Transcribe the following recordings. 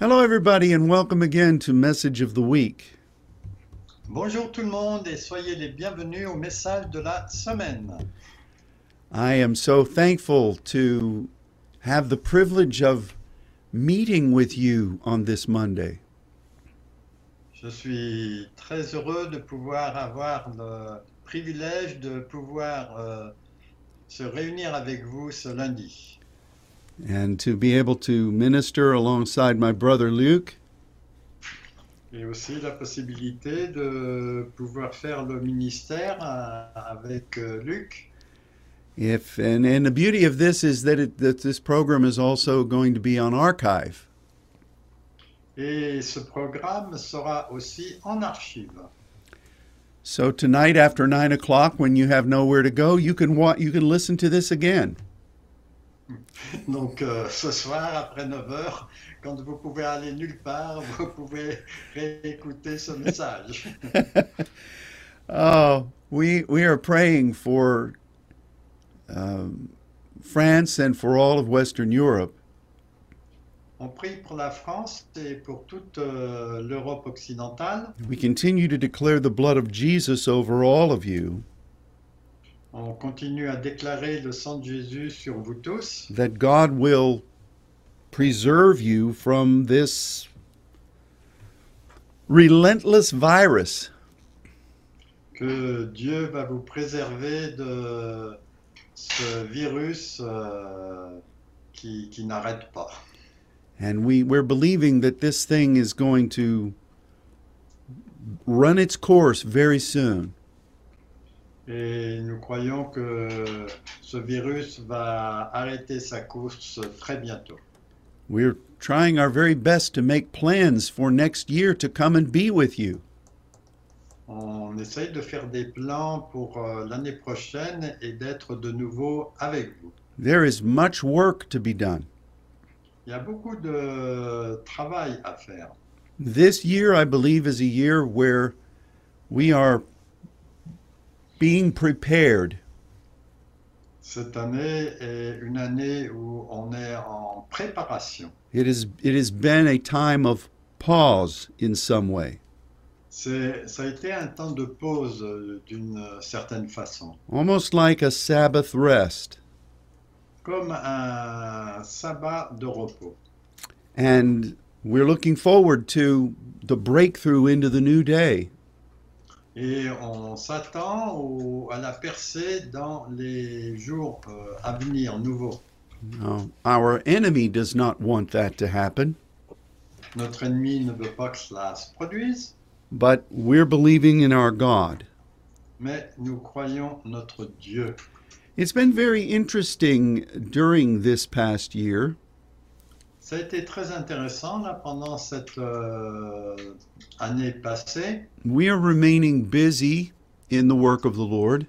Hello, everybody, and welcome again to Message of the Week. Bonjour tout le monde et soyez les bienvenus au message de la semaine. I am so thankful to have the privilege of meeting with you on this Monday. Je suis très heureux de pouvoir avoir le privilège de pouvoir euh, se réunir avec vous ce lundi and to be able to minister alongside my brother Luke et aussi la possibilité de pouvoir faire le ministère euh, avec euh, Luc. If and, and the beauty of this is that it, that this program is also going to be on archive. Et ce programme sera aussi en archive. So tonight after nine o'clock, when you have nowhere to go, you can wa- you can listen to this again. Donc euh, ce soir après 9 heures, quand vous pouvez aller nulle part, vous pouvez réécouter ce message. Oh, we we are praying for um, France and for all of Western Europe On prie pour la France et pour toute euh, l'Europe occidentale. We continue to declare the blood of Jesus over all of you, On continue à déclarer le sang de Jésus sur vous tous, that God will preserve you from this relentless virus. Que Dieu va vous préserver de ce virus euh, qui, qui n'arrête pas. and we we're believing that this thing is going to run its course very soon Et nous croyons que ce virus va arrêter sa course très bientôt. we're trying our very best to make plans for next year to come and be with you On essaye de faire des plans pour euh, l'année prochaine et d'être de nouveau avec vous. there is much work to be done Il y a beaucoup de travail à faire. This year, I believe, is a year where we are being prepared. Cette année est une année où on est en préparation. It is it has been a time of pause in some way, C'est, ça a été un temps de pause euh, d'une certaine façon, almost like a Sabbath rest. comme un sabbat de repos. And we're looking forward to the breakthrough into the new day. Et on s'attend à la percée dans les jours euh, à venir, nouveaux. Now, our enemy does not want that to happen, Notre ennemi ne veut pas que cela se produise, but we're believing in our God. mais nous croyons notre Dieu. It's been very interesting during this past year. Ça a été très intéressant là, pendant cette euh, année passée. We are remaining busy in the work of the Lord.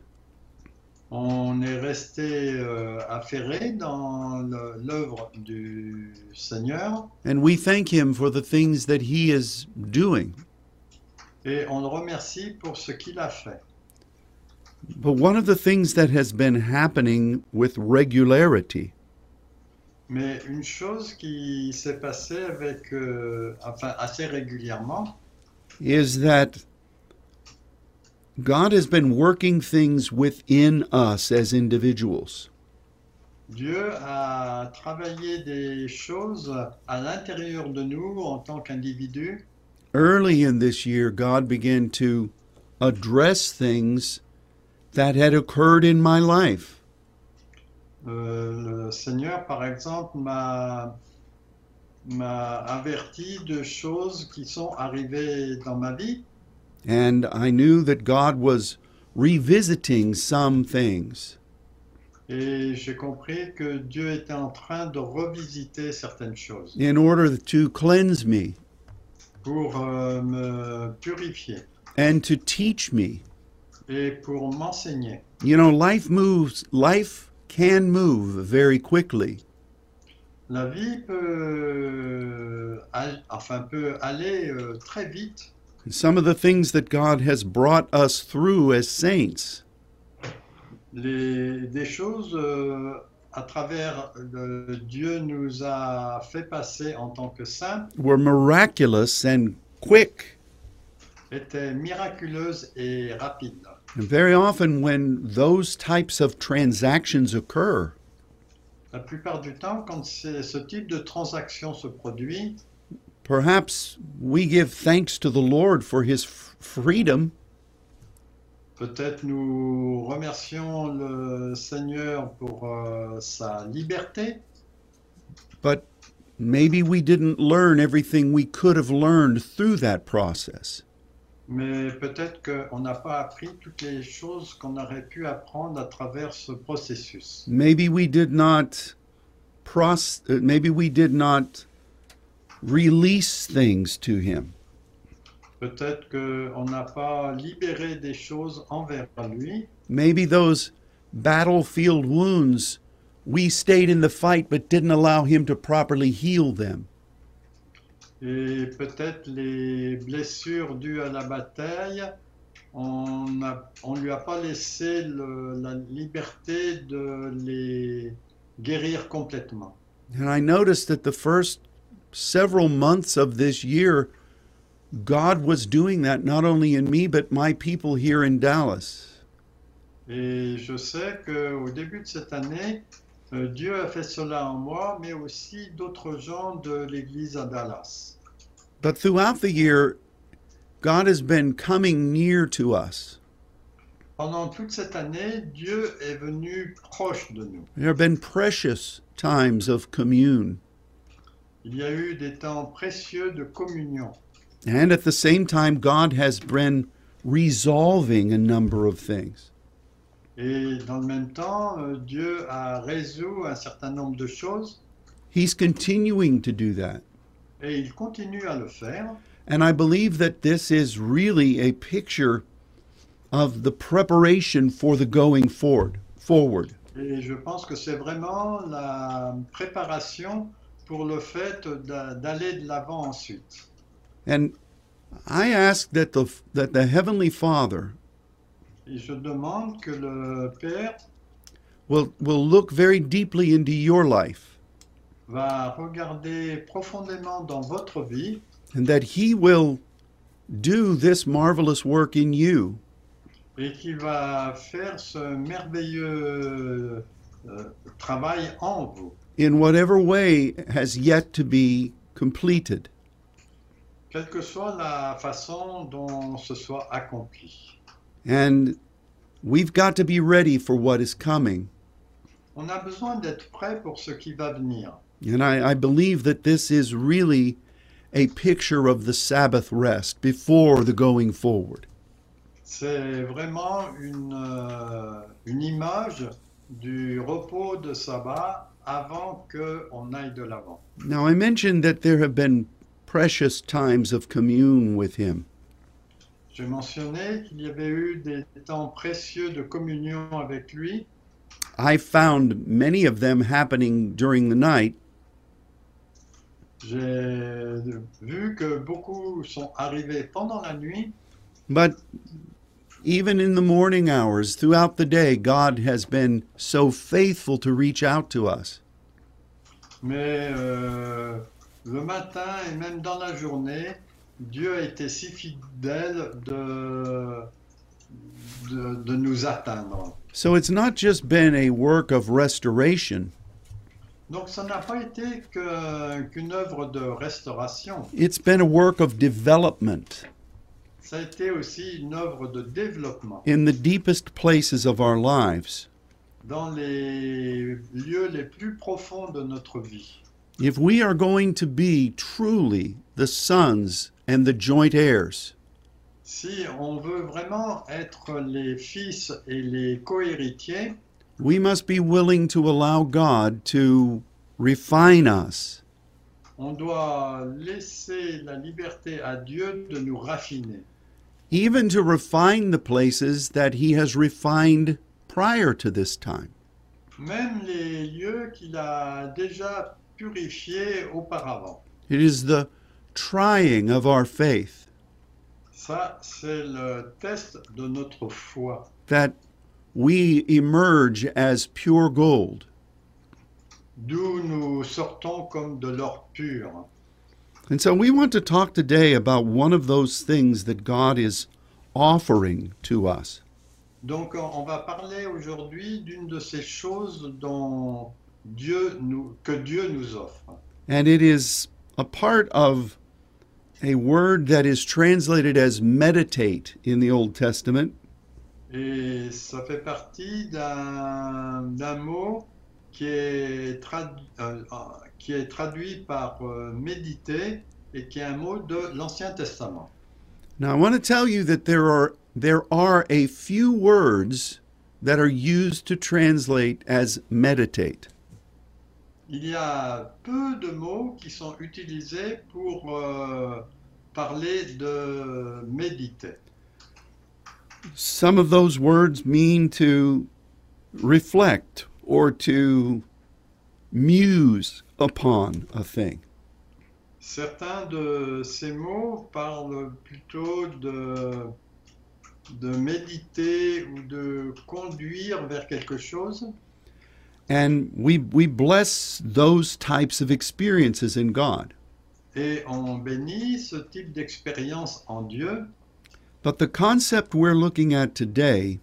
On est resté euh, affairé dans l'œuvre du Seigneur And we thank him for the things that he is doing. et on le remercie pour ce qu'il a fait. But one of the things that has been happening with regularity Mais une chose qui s'est passée avec, euh, enfin assez régulièrement, is that God has been working things within us as individuals. Dieu a travaillé des choses à l'intérieur de nous en tant qu'individus. Early in this year, God began to address things that had occurred in my life. Euh, le Seigneur, par exemple, m'a averti de choses qui sont arrivées dans ma vie And I knew that God was revisiting some things. et j'ai compris que Dieu était en train de revisiter certaines choses in order to cleanse me pour euh, me purifier and to teach me. et pour m'enseigner. You know, life moves, life can move very quickly. La vie peut, al- enfin, peut aller euh, très vite. Some of the things that God has brought us through as saints Les, des choses euh, à travers le Dieu nous a fait passer en tant que saints were miraculous and quick. était miraculeuse et rapide. And very often, when those types of transactions occur, La plupart du temps, quand ce type de transaction se produit, perhaps we give thanks to the Lord for his freedom, peut-être nous remercions le Seigneur pour euh, sa liberté, but maybe we didn't learn everything we could have learned through that process. Mais peut-être qu'on n'a pas appris toutes les choses qu'on aurait pu apprendre à travers ce processus. Maybe we did not uh, maybe we did not release things to him. Peut-être qu'on n'a pas libéré des choses envers lui. Maybe those battlefield wounds we stayed in the fight but didn't allow him to properly heal them. Et peut-être les blessures dues à la bataille, on ne lui a pas laissé le- la liberté de les guérir complètement. And I noticed that the first several months of this year, God was doing that not only in me, but my people here in Dallas. Et je sais qu'au début de cette année, euh, Dieu a fait cela en moi, mais aussi d'autres gens de l'église à Dallas. But throughout the year, God has been coming near to us. Pendant toute cette année, Dieu est venu proche de nous. There have been precious times of commune. Il y a eu des temps précieux de communion. And at the same time, God has been resolving a number of things. Et dans le même temps, euh, Dieu a résolu un certain nombre de choses He's continuing to do that. et il continue à le faire. And I believe that this is really a picture of the preparation for the going forward. Forward. Et je pense que c'est vraiment la préparation pour le fait d'a- d'aller de l'avant ensuite. And I ask that the that the heavenly Father Et je demande que le Père will will look very deeply into your life va regarder profondément dans votre vie and that he will do this marvelous work in you et qu'il va faire ce merveilleux euh, travail en vous, in whatever way has yet to be completed. quelle que soit la façon dont ce soit accompli. And we've got to be ready for what is coming. On a besoin d'être prêt pour ce qui va venir. And I, I believe that this is really a picture of the Sabbath rest before the going forward. C'est vraiment une, euh, une image du repos de sabbat avant qu'on aille de l'avant. Now, I mentioned that there have been precious times of commune with Him. J'ai mentionné qu'il y avait eu des temps précieux de communion avec lui. I found many of them happening during the night, J'ai vu que beaucoup sont arrivés pendant la nuit, but even in the morning hours throughout the day, God has been so faithful to reach out to us. mais euh, le matin et même dans la journée, Dieu a été si fidèle de, de, de nous atteindre. So it's not just been a work of restoration, Donc ça n'a pas été qu'une œuvre de restauration, it's been a work of development ça a été aussi une œuvre de développement in the deepest places of our lives. dans les lieux les plus profonds de notre vie. If we are going to be truly the sons and the joint heirs, Si on veut vraiment être les fils et les cohéritiers, we must be willing to allow God to refine us on doit laisser la liberté à Dieu de nous raffiner, even to refine the places that He has refined prior to this time. même les lieux qu'il a déjà purifiés auparavant. It is the trying of our faith Ça, c'est le test de notre foi. that we emerge as pure gold. d'où nous sortons comme de l'or pur. And so we want to talk today about one of those things that God is offering to us. Donc on va parler aujourd'hui d'une de ces choses dont Dieu nous, que Dieu nous offre. And it is a part of a word that is translated as meditate in the Old Testament. Et ça fait partie d'un mot qui est, tradu- euh, euh, qui est traduit par euh, méditer et qui est un mot de l'Ancien Testament. Now, I want to tell you that there are there are a few words that are used to translate as meditate. Il y a peu de mots qui sont utilisés pour euh, parler de méditer. Some of those words mean to reflect or to muse upon a thing. Certains de ces mots parlent plutôt de, de méditer ou de conduire vers quelque chose. And we we bless those types of experiences in God. Et on bénit ce type d'expérience en Dieu, But the concept we're looking at today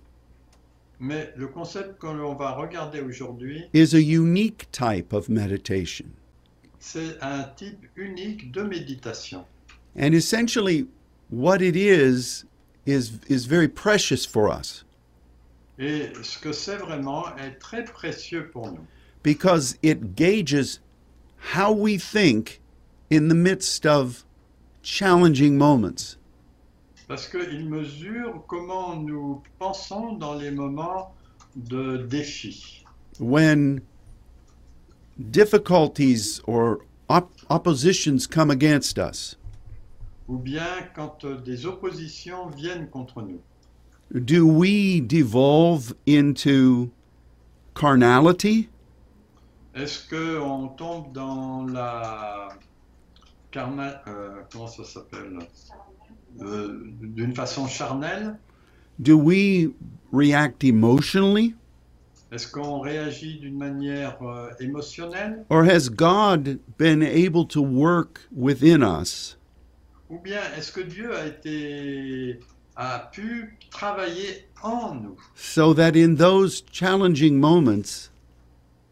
mais le concept que l'on va regarder aujourd'hui, is a unique type of meditation. c'est un type unique de méditation. And essentially what it is is is very precious for us Et ce que c'est vraiment est très précieux pour nous. because it gauges how we think in the midst of challenging moments. Parce qu'il mesure comment nous pensons dans les moments de défi. When difficulties or op- oppositions come against us, Ou bien quand des oppositions viennent contre nous. Do we devolve into carnality? Est-ce qu'on tombe dans la carna... euh, comment ça s'appelle? Euh, D'une façon charnelle? Do we react emotionally? Est-ce qu'on réagit d'une manière euh, émotionnelle? Or has God been able to work within us? Ou bien est-ce que Dieu a été a pu travailler en nous so that in those challenging moments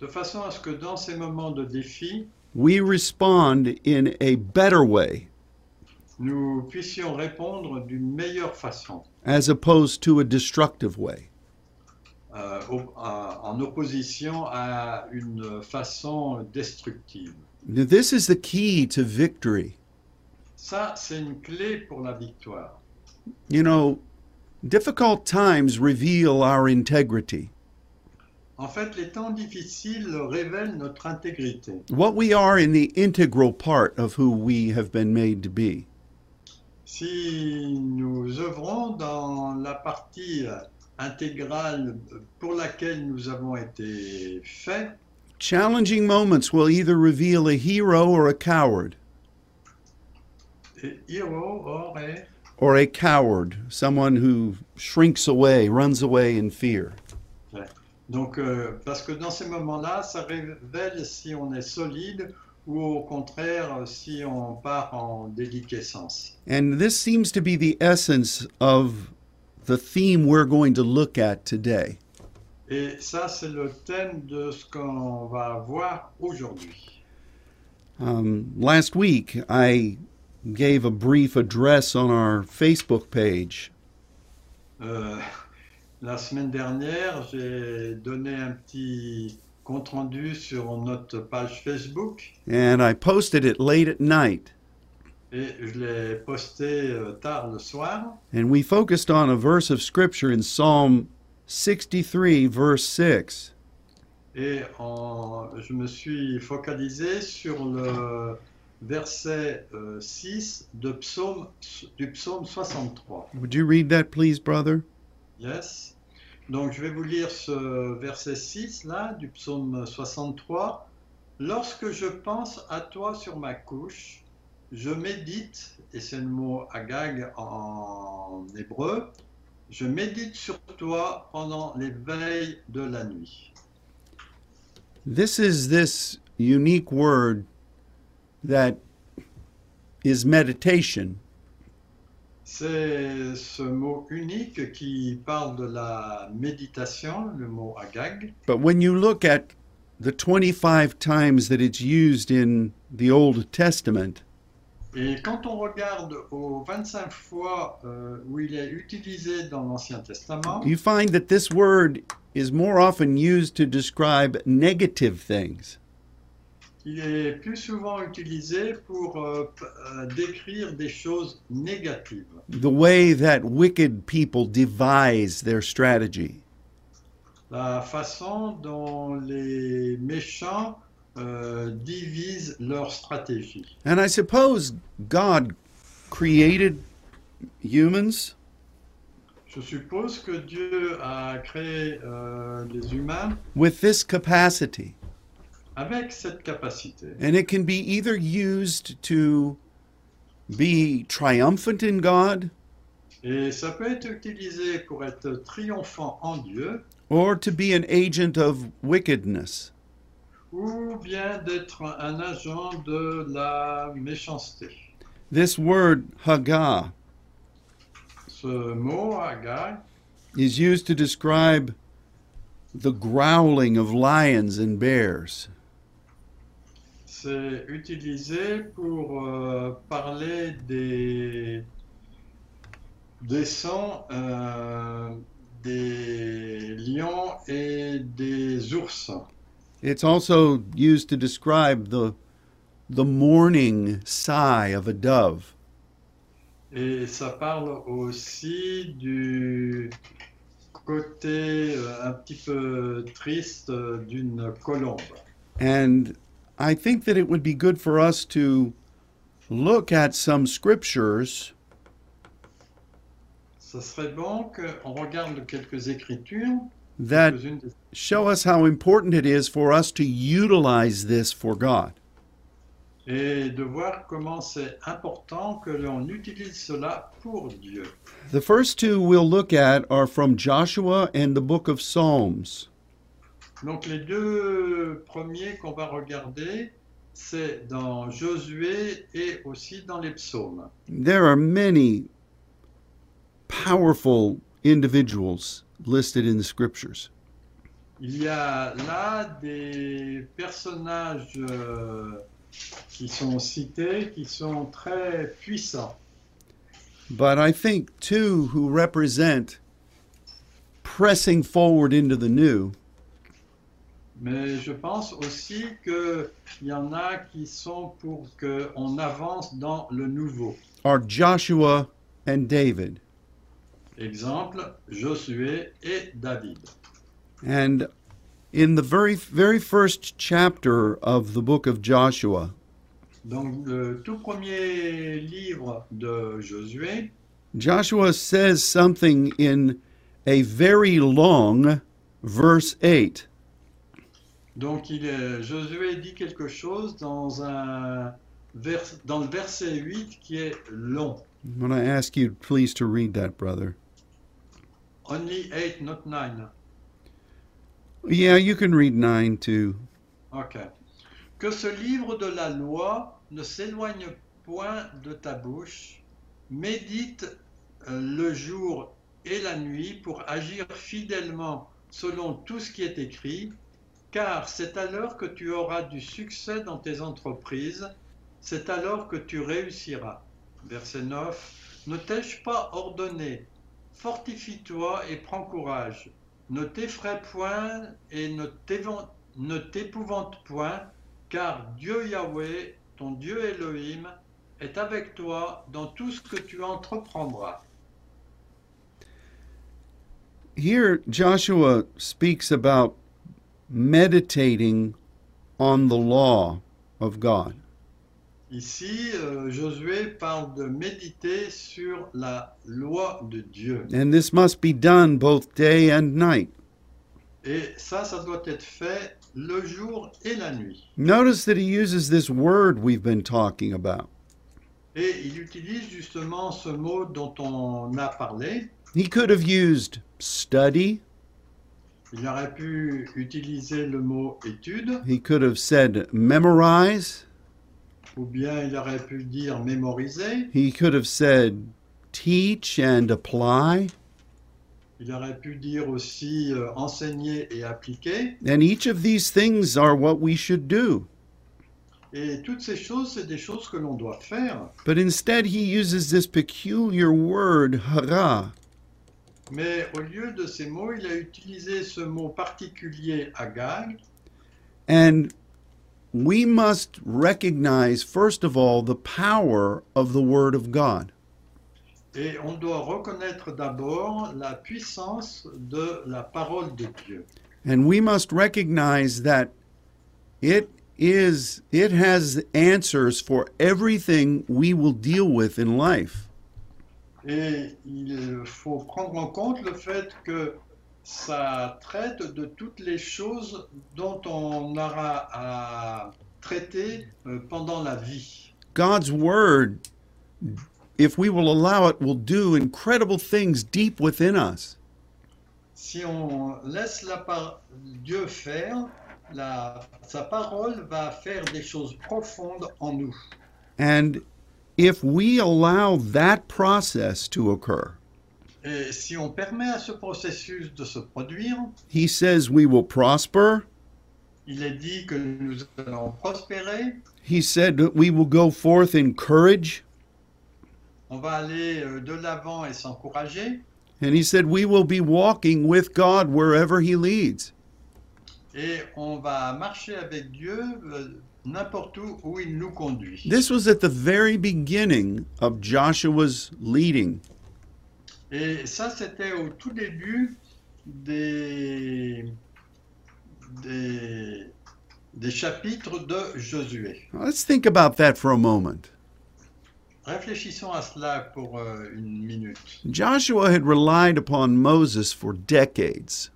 de façon à ce que dans ces moments de défi, we respond in a better way nous puissions répondre d'une meilleure façon, as opposed to a destructive way. euh, en opposition à une façon destructive. Now, This is the key to victory. Ça, c'est une clé pour la victoire. You know, difficult times reveal our integrity, En fait, les temps difficiles révèlent notre intégrité, what we are in the integral part of who we have been made to be. Si nous œuvrons dans la partie intégrale pour laquelle nous avons été faits, Challenging moments will either reveal a hero or a coward, et héros aurait or a coward, someone who shrinks away, runs away in fear. Donc, euh, parce que dans ces moments-là, ça révèle si on est solide ou au contraire si on part en déliquescence. And this seems to be the essence of the theme we're going to look at today. Et ça, c'est le thème de ce qu'on va voir aujourd'hui. Um, last week, I gave a brief address on our Facebook page, Euh, la semaine dernière, j'ai donné un petit compte-rendu sur notre page Facebook and I posted it late at night. et je l'ai posté euh, tard le soir. And we focused on a verse of Scripture in Psalm 63, verse 6. Et en- je me suis focalisé sur le verset euh, 6 de psaume, du psaume 63. Would you read that, please, brother? Yes. Donc je vais vous lire ce verset 6 là du psaume 63. Lorsque je pense à toi sur ma couche, je médite, et c'est le mot agag en hébreu, je médite sur toi pendant les veilles de la nuit. This is this unique word that is meditation. C'est ce mot unique qui parle de la méditation, le mot agag. But when you look at the 25 times that it's used in the Old Testament, Et quand on regarde aux 25 fois euh, où il est utilisé dans l'Ancien Testament, you find that this word is more often used to describe negative things. Il est plus souvent utilisé pour euh, euh, décrire des choses négatives. The way that wicked people devise their strategy. La façon dont les méchants euh, divisent leur stratégie. And I suppose God created humans? Je suppose que Dieu a créé euh, les humains with this capacity. Avec cette capacité. And it can be either used to be triumphant in God Et ça peut être utilisé pour être triomphant en Dieu or to be an agent of wickedness. ou bien d'être un agent de la méchanceté. This word, Haggah, Ce mot, Agai, is used to describe the growling of lions and bears. C'est utilisé pour euh, parler des, des sons euh, des lions et des ours. It's also used to describe the, the mourning sigh of a dove. Et ça parle aussi du côté euh, un petit peu triste euh, d'une colombe. And I think that it would be good for us to look at some scriptures Ça serait bon qu'on regarde quelques écritures, that show us how important it is for us to utilize this for God. et de voir comment c'est important que l'on utilise cela pour Dieu. The first two we'll look at are from Joshua and the book of Psalms. Donc les deux premiers qu'on va regarder, c'est dans Josué et aussi dans les psaumes. There are many powerful individuals listed in the scriptures. Il y a là des personnages euh, qui sont cités, qui sont très puissants. But I think two who represent pressing forward into the new Mais je pense aussi qu'il y en a qui sont pour qu'on avance dans le nouveau. are Joshua and David. Exemple, Josué et David. And in the very very first chapter of the book of Joshua, Donc le tout premier livre de Josué, Joshua says something in a very long verse 8. Donc il Josué dit quelque chose dans, un vers, dans le verset 8 qui est long. I'm going to ask you please to read that, brother. Only 8, not 9. Yeah, you can read 9 too. Ok. Que ce livre de la loi ne s'éloigne point de ta bouche, médite euh, le jour et la nuit pour agir fidèlement selon tout ce qui est écrit, car c'est alors que tu auras du succès dans tes entreprises, c'est alors que tu réussiras. Verset 9. Ne t'ai-je pas ordonné? Fortifie-toi et prends courage. Ne t'effraie point et ne t'épouvante point, car Dieu Yahweh, ton Dieu Elohim, est avec toi dans tout ce que tu entreprendras. Here, Joshua speaks about meditating on the law of God. Ici, euh, Josué parle de méditer sur la loi de Dieu. And this must be done both day and night. Et ça, ça doit être fait le jour et la nuit. Notice that he uses this word we've been talking about. Et il utilise justement ce mot dont on a parlé. He could have used study, Il aurait pu utiliser le mot étude, He could have said memorize. ou bien il aurait pu dire mémoriser, He could have said teach and apply. il aurait pu dire aussi euh, enseigner et appliquer. And each of these things are what we should do. Et toutes ces choses, c'est des choses que l'on doit faire. But instead, he uses this peculiar word, hara. Mais au lieu de ces mots, il a utilisé ce mot particulier agag. And we must recognize, first of all, the power of the Word of God. Et on doit reconnaître d'abord la puissance de la parole de Dieu. And we must recognize that it is it has answers for everything we will deal with in life. Et il faut prendre en compte le fait que ça traite de toutes les choses dont on aura à traiter euh, pendant la vie. God's word, if we will allow it, will do incredible things deep within us. Si on laisse la par- Dieu faire, la- sa parole va faire des choses profondes en nous. And if we allow that process to occur, Et si on permet à ce processus de se produire, he says we will prosper. il est dit que nous allons prospérer, He said that we will go forth in courage. on va aller euh, de l'avant et s'encourager. And he said we will be walking with God wherever he leads. Et on va marcher avec Dieu euh, n'importe où où il nous conduit. This was at the very beginning of Joshua's leading. Et ça, c'était au tout début des, des, des chapitres de Josué. Let's think about that for a moment. Réfléchissons à cela pour euh, une minute. Joshua had relied upon Moses for decades.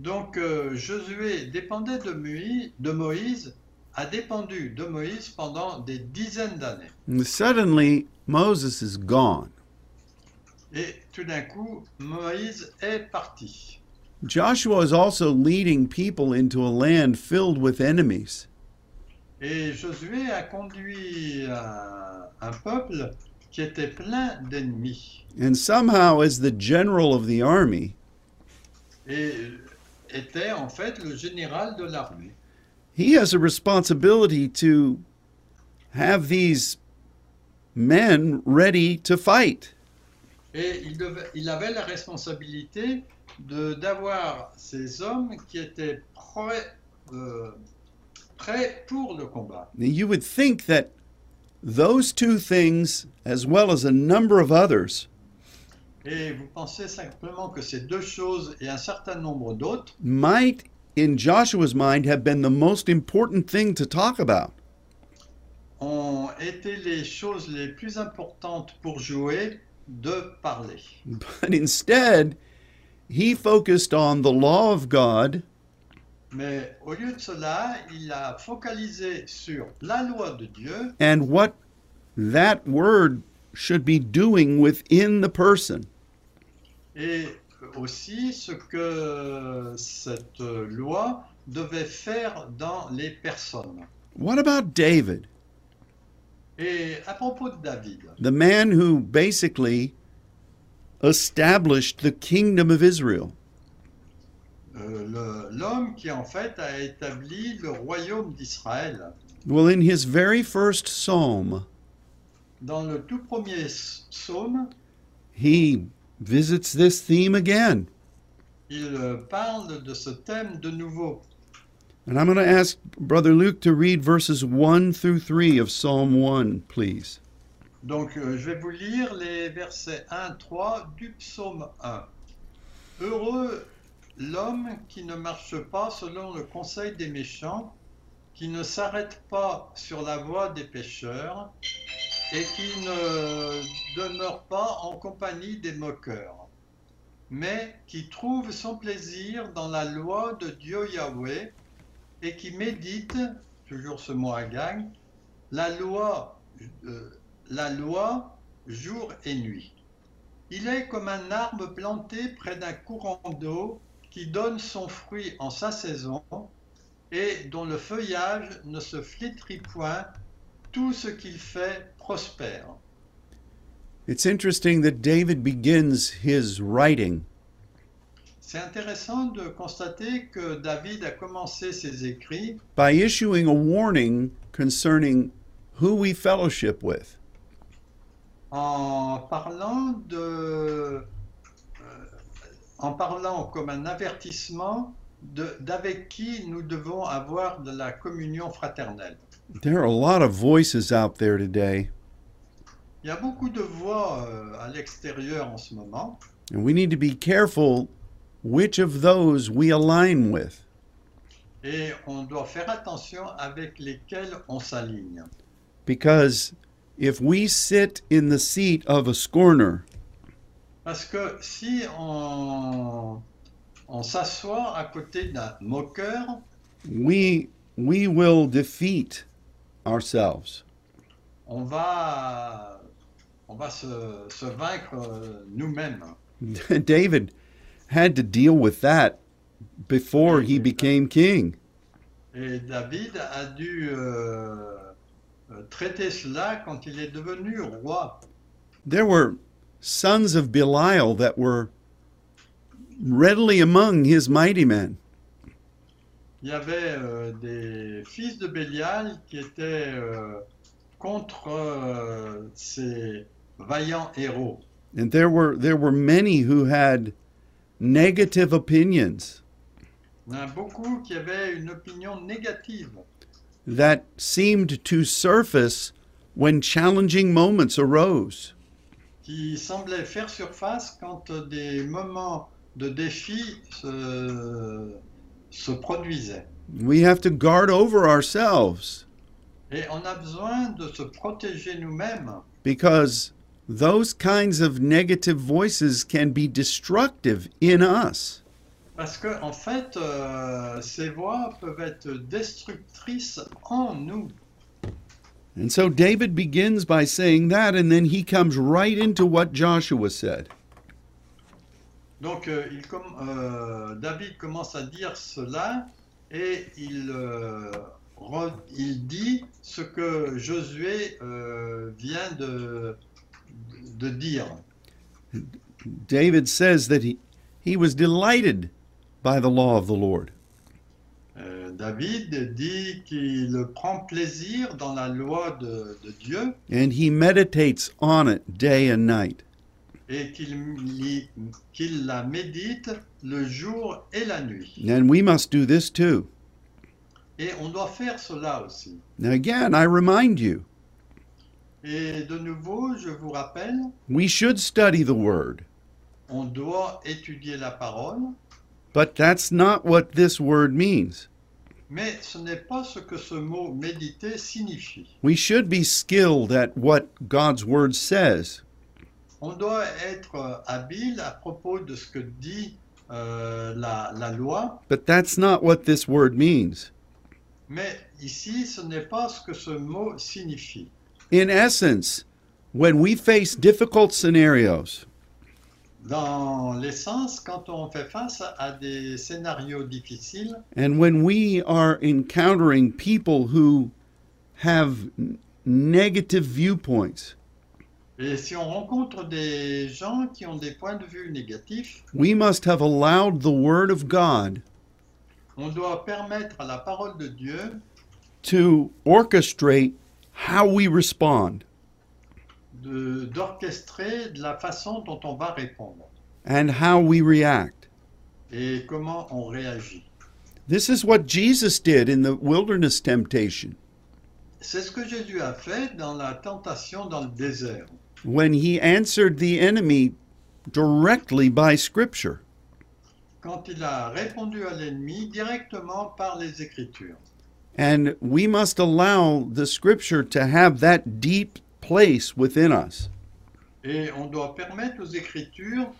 Donc, euh, Josué dépendait de Moïse, de Moïse, a dépendu de Moïse pendant des dizaines d'années. And suddenly, Moses is gone. Et tout d'un coup, Moïse est parti. Joshua is also leading people into a land filled with enemies. Et Josué a conduit un, un peuple qui était plein d'ennemis. And somehow, as the general of the army, Et était en fait le général de l'armée. he has a responsibility to have these men ready to fight. Et il, devait- il avait la responsabilité de- d'avoir ces hommes qui étaient prêts, euh, prêts pour le combat. You would think that those two things, as well as a number of others, Et vous pensez simplement que ces deux choses et un certain nombre d'autres might, in Joshua's mind, have been the most important thing to talk about. ont été les choses les plus importantes pour jouer de parler. But instead, he focused on the law of God Mais au lieu de cela, il a focalisé sur la loi de Dieu and what that word should be doing within the person. Et aussi ce que cette loi devait faire dans les personnes. What about David, Et à propos de David, the man who basically established the kingdom of Israel? euh, le- l'homme qui en fait a établi le royaume d'Israël, Well, in his very first psalm, dans le tout premier psaume, he visits this theme again. il euh, parle de ce thème de nouveau. And I'm going to ask Brother Luke to read verses 1 through 3 of Psalm 1, please. Donc, euh, je vais vous lire les versets 1, 3 du psaume 1. Heureux l'homme qui ne marche pas selon le conseil des méchants, qui ne s'arrête pas sur la voie des pécheurs, et qui ne demeure pas en compagnie des moqueurs, mais qui trouve son plaisir dans la loi de Dieu Yahweh, et qui médite, toujours ce mot à gagne, la loi euh, la loi jour et nuit. Il est comme un arbre planté près d'un courant d'eau qui donne son fruit en sa saison et dont le feuillage ne se flétrit point, tout ce qu'il fait prospère. It's interesting that David begins his writing C'est intéressant de constater que David a commencé ses écrits by issuing a warning concerning who we fellowship with. en parlant de euh, en parlant comme un avertissement de- d'avec qui nous devons avoir de la communion fraternelle. There are a lot of voices out there today, Il y a beaucoup de voix euh, à l'extérieur en ce moment and we need to be careful which of those we align with. et on doit faire attention avec lesquelles on s'aligne. Because if we sit in the seat of a scorner, Parce que si on, on s'assoit à côté d'un moqueur, we we will defeat ourselves. on va, on va se, se vaincre euh, nous-mêmes. David had to deal with that before he became king. Et David a dû euh, euh, traiter cela quand il est devenu roi. There were sons of Belial that were readily among his mighty men. Il y avait euh, des fils de Bélial qui étaient euh, contre ces vaillants héros. And there were there were many who had negative opinions Il y en a beaucoup qui avaient une opinion négative that seemed to surface when challenging moments arose. qui semblaient faire surface quand des moments de défi se, se produisaient. We have to guard over ourselves Et on a besoin de se protéger nous-mêmes because those kinds of negative voices can be destructive in us. parce que en fait, euh, ces voix peuvent être destructrices en nous. And so David begins by saying that, and then he comes right into what Joshua said. Donc euh, il com- euh, David commence à dire cela et il, euh, il dit ce que Josué euh, vient de, de dire. David says that he, he was delighted by the law of the Lord. Euh, David dit qu'il prend plaisir dans la loi de, de Dieu and he meditates on it day and night. et qu'il qu'il la médite le jour et la nuit. And we must do this too. Et on doit faire cela aussi. Now, again, I remind you, Et de nouveau, je vous rappelle, we should study the Word, on doit étudier la parole, but that's not what this word means. mais ce n'est pas ce que ce mot méditer signifie. We should be skilled at what God's Word says, On doit être euh, habile à propos de ce que dit euh, la, la loi, but that's not what this word means. mais ici, ce n'est pas ce que ce mot signifie. In essence, when we face difficult scenarios, Dans l'essence, quand on fait face à des scénarios difficiles and when we are encountering people who have negative viewpoints, et si on rencontre des gens qui ont des points de vue négatifs, we must have allowed the Word of God on doit permettre à la parole de Dieu to orchestrate how we respond de- d'orchestrer de la façon dont on va répondre and how we react. et comment on réagit. This is what Jesus did in the wilderness temptation C'est ce que Jésus a fait dans la tentation dans le désert, when he answered the enemy directly by Scripture. quand il a répondu à l'ennemi directement par les Écritures. And we must allow the Scripture to have that deep place within us. Et on doit permettre aux Écritures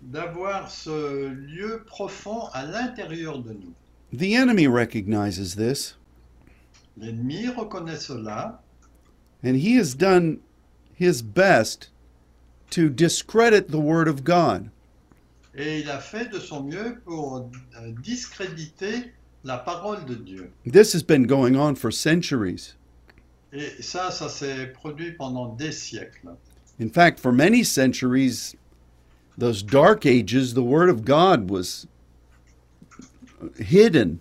d'avoir ce lieu profond à l'intérieur de nous. The enemy recognizes this, L'ennemi reconnaît cela and he has done his best to discredit the Word of God. et il a fait de son mieux pour euh, discréditer la parole de Dieu. This has been going on for centuries. Et ça, ça s'est produit pendant des siècles. In fact, for many centuries, those dark ages, the Word of God was hidden.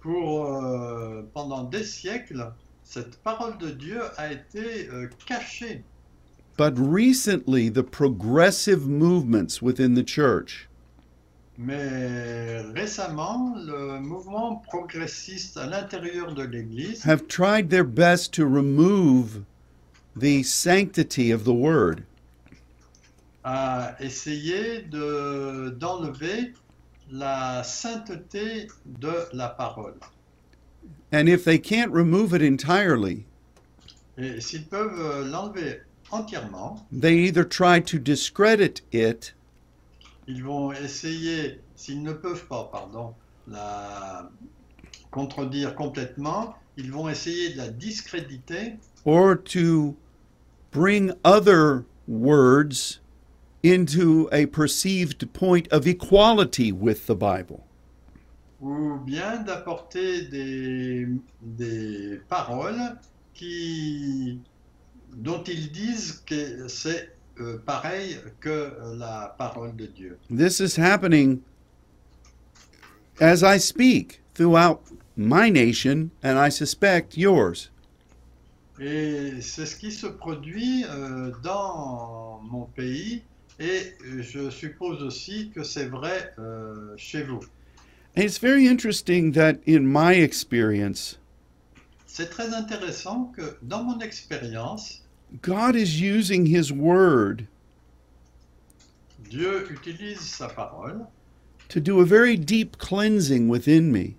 Pour, euh, pendant des siècles, cette parole de Dieu a été euh, cachée. But recently, the progressive movements within the church Mais récemment, le mouvement progressiste à l'intérieur de l'Église have tried their best to remove the sanctity of the Word. a essayé de- d'enlever la sainteté de la parole. And if they can't remove it entirely, Et s'ils peuvent l'enlever entièrement, they either try to discredit it ils vont essayer, s'ils ne peuvent pas, pardon, la contredire complètement, ils vont essayer de la discréditer or to bring other words into a perceived point of equality with the Bible. ou bien d'apporter des, des paroles qui, dont ils disent que c'est euh, pareil que la parole de Dieu. This is happening as I speak throughout my nation and I suspect yours. Et c'est ce qui se produit euh, dans mon pays et euh, je suppose aussi que c'est vrai euh, chez vous. And it's very interesting that in my experience, C'est très intéressant que dans mon expérience, God is using His Word Dieu utilise sa parole to do a very deep cleansing within me.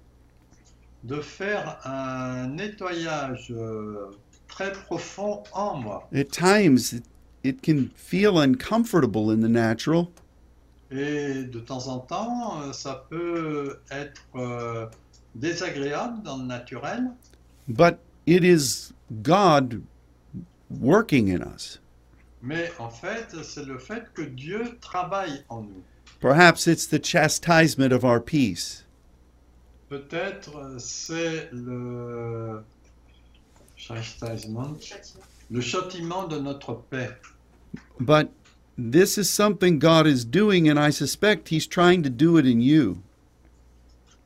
de faire un nettoyage euh, très profond en moi. At times, it, it can feel uncomfortable in the natural, Et de temps en temps, euh, ça peut être euh, désagréable dans le naturel, but it is God working in us. mais en fait, c'est le fait que Dieu travaille en nous. Perhaps it's the chastisement of our peace. Peut-être euh, c'est le chastisement, le châtiment de notre paix. But this is something God is doing, and I suspect He's trying to do it in you.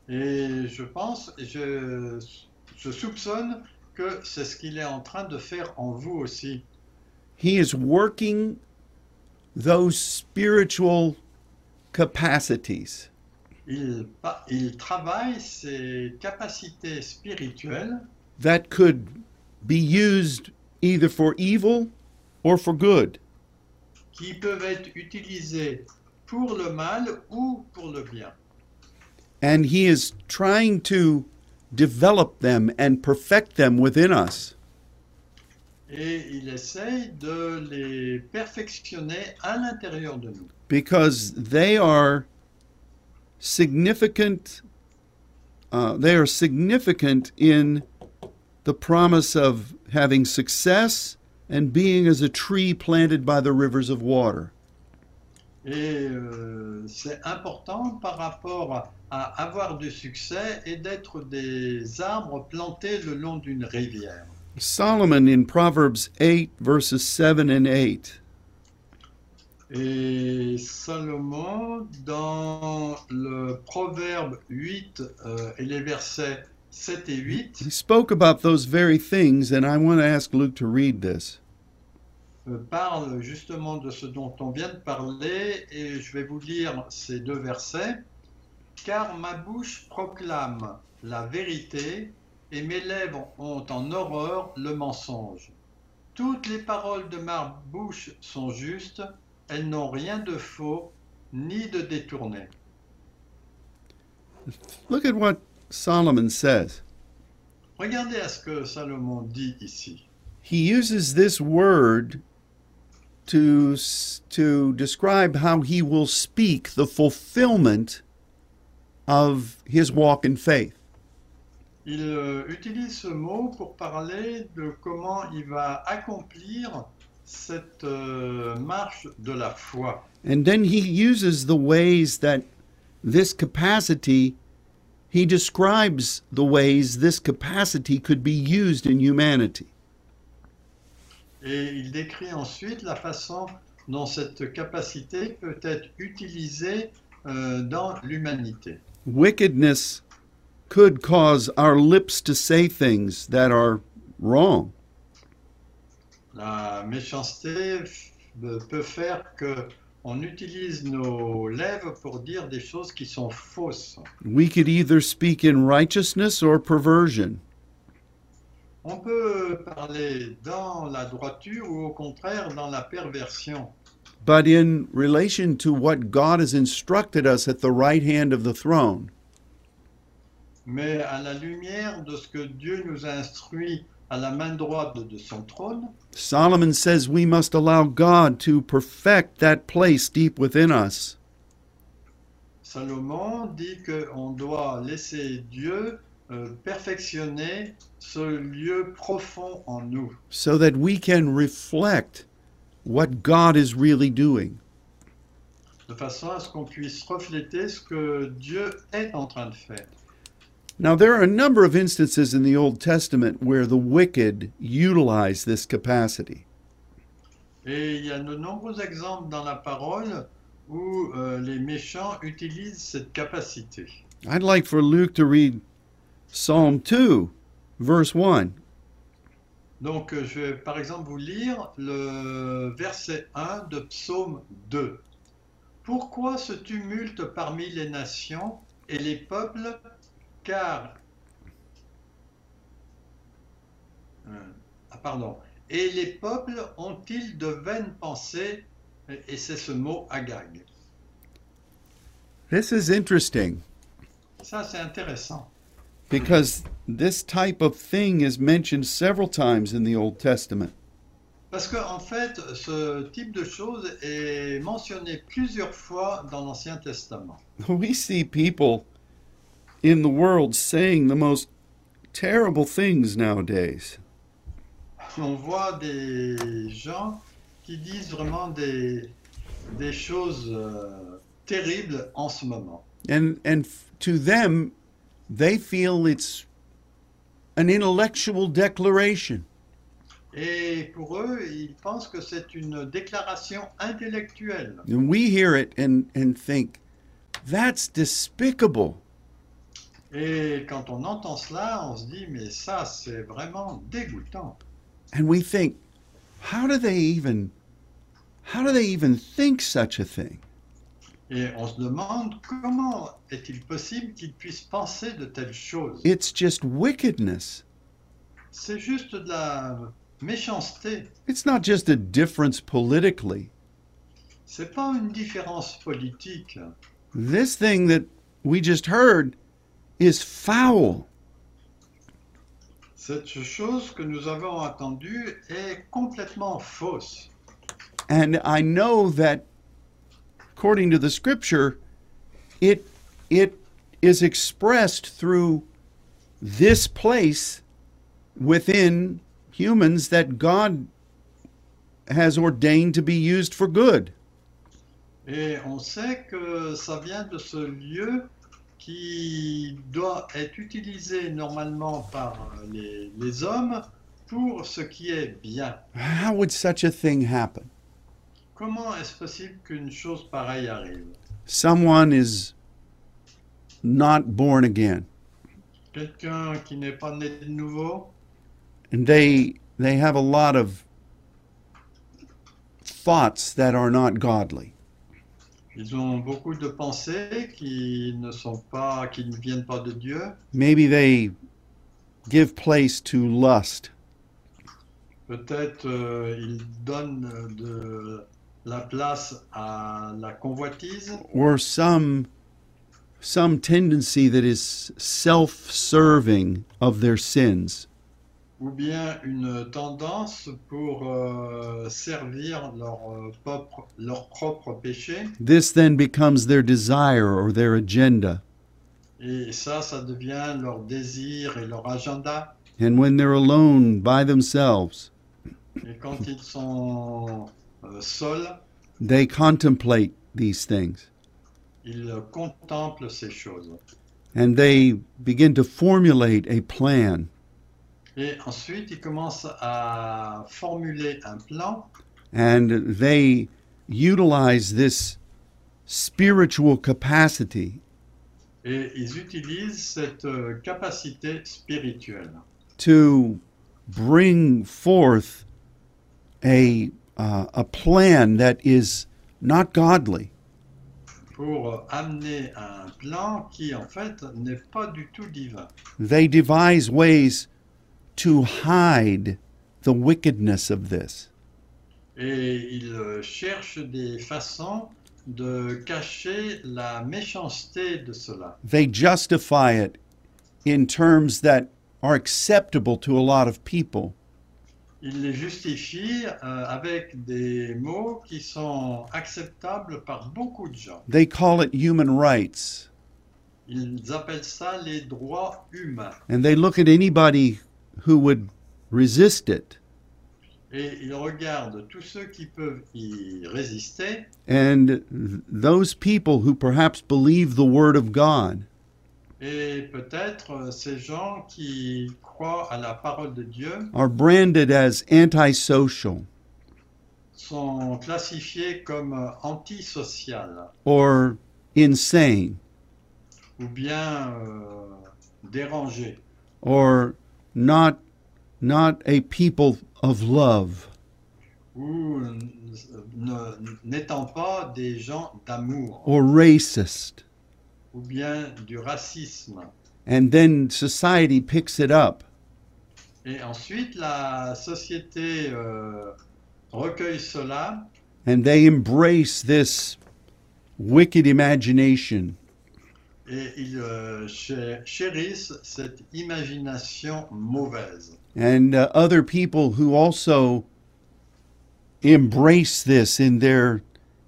Et je pense, je, je soupçonne que c'est ce qu'il est en train de faire en vous aussi. He is working those spiritual capacities Il, travaille ses capacités spirituelles that could be used either for evil or for good. qui peuvent être utilisées pour le mal ou pour le bien. And He is trying to develop them and perfect them within us. Et il essaye de les perfectionner à l'intérieur de nous. because they are significant uh, they are significant in the promise of having success and being as a tree planted by the rivers of water Et euh, c'est important par rapport à avoir du succès et d'être des arbres plantés le long d'une rivière. solomon in proverbs 8 verses 7 and 8 Et Salomon, dans le Proverbe 8 euh, et les versets 7 et 8, he spoke about those very things and i want to ask luke to read this euh, parle justement de ce dont on vient de parler et je vais vous lire ces deux versets. Car ma bouche proclame la vérité et mes lèvres ont en horreur le mensonge. Toutes les paroles de ma bouche sont justes, elles n'ont rien de faux ni de détourné. look at what solomon says Regardez à ce que Salomon dit ici. he uses this word to to describe how he will speak the fulfillment of his walk in faith. Il euh, utilise ce mot pour parler de comment il va accomplir cette euh, marche de la foi. And then he uses the ways that this capacity, he describes the ways this capacity could be used in humanity. Et il décrit ensuite la façon dont cette capacité peut être utilisée euh, dans l'humanité. Wickedness could cause our lips to say things that are wrong. La méchanceté peut faire que on utilise nos lèvres pour dire des choses qui sont fausses. We could either speak in righteousness or perversion. On peut parler dans la droiture ou au contraire dans la perversion. But in relation to what God has instructed us at the right hand of the throne, Mais à la lumière de ce que Dieu nous a instruit à la main droite de son trône, Solomon says we must allow God to perfect that place deep within us. Salomon dit qu'on doit laisser Dieu euh, perfectionner ce lieu profond en nous, so that we can reflect what God is really doing. de façon à ce qu'on puisse refléter ce que Dieu est en train de faire. Now, there are a number of instances in the Old Testament where the wicked utilize this capacity. Et il y a de nombreux exemples dans la parole où euh, les méchants utilisent cette capacité. I'd like for Luke to read Psalm 2, verse 1. Donc euh, je vais par exemple vous lire le verset 1 de Psaume 2. Pourquoi ce tumulte parmi les nations et les peuples? Car Euh, ah, pardon. Et les peuples ont-ils de vaines pensées? Et c'est ce mot agag. This is interesting Ça c'est intéressant because this type of thing is mentioned several times in the Old Testament. parce que en fait ce type de chose est mentionné plusieurs fois dans l'Ancien Testament. We see people in the world saying the most terrible things nowadays. On voit des gens qui disent vraiment des, des choses euh, terribles en ce moment. And and to them they feel it's an intellectual declaration. Et pour eux, ils pensent que c'est une déclaration intellectuelle. And we hear it and, and think, that's despicable. Et quand on entend cela, on se dit, mais ça, c'est vraiment dégoûtant. And we think, how do they even how do they even think such a thing? Et on se demande comment est-il possible qu'ils puissent penser de telles choses. It's just wickedness. C'est juste de la méchanceté. It's not just a difference politically. C'est pas une différence politique. This thing that we just heard is foul. Cette chose que nous avons entendue est complètement fausse. And I know that according to the scripture, it it is expressed through this place within humans that God has ordained to be used for good. Et on sait que ça vient de ce lieu qui doit être utilisé normalement par les, les hommes pour ce qui est bien. How would such a thing happen? Comment est-ce possible qu'une chose pareille arrive? Someone is not born again Quelqu'un qui n'est pas né de nouveau, and they they have a lot of thoughts that are not godly. ils ont beaucoup de pensées qui ne sont pas, qui ne viennent pas de Dieu. Maybe they give place to lust Peut-être euh, ils donnent de la place à la convoitise? Or some some tendency that is self-serving of their sins. ou bien une tendance pour euh, servir leur, euh, propre, leur propre péché? This then becomes their desire or their agenda. Et ça, ça devient leur désir et leur agenda. And when they're alone by themselves, Et quand ils sont they contemplate these things ils contemplent ces choses. and they begin to formulate a plan. Et ensuite, ils commencent à formuler un plan And they utilize this spiritual capacity et ils utilisent cette euh, capacité spirituelle to bring forth a, uh, a plan that is not godly. pour amener un plan qui, en fait, n'est pas du tout divin. They devise ways to hide the wickedness of this. Et ils euh, cherchent des façons de cacher la méchanceté de cela. They justify it in terms that are acceptable to a lot of people. Ils les justifient euh, avec des mots qui sont acceptables par beaucoup de gens. They call it human rights. Ils appellent ça les droits humains. And they look at anybody who would resist it Et ils regardent tous ceux qui peuvent y résister and th- those people who perhaps believe the word of God et peut-être euh, ces gens qui croient à la parole de Dieu are branded as antisocial sont classifiés comme euh, antisociales or insane ou bien euh, dérangés or not not a people of love. ou euh, n'étant pas des gens d'amour or racist. Ou bien du racisme. And then society picks it up Et ensuite, la société euh, recueille cela and they embrace this wicked imagination. et ils euh, chérissent cette imagination mauvaise. And uh, other people who also embrace this in their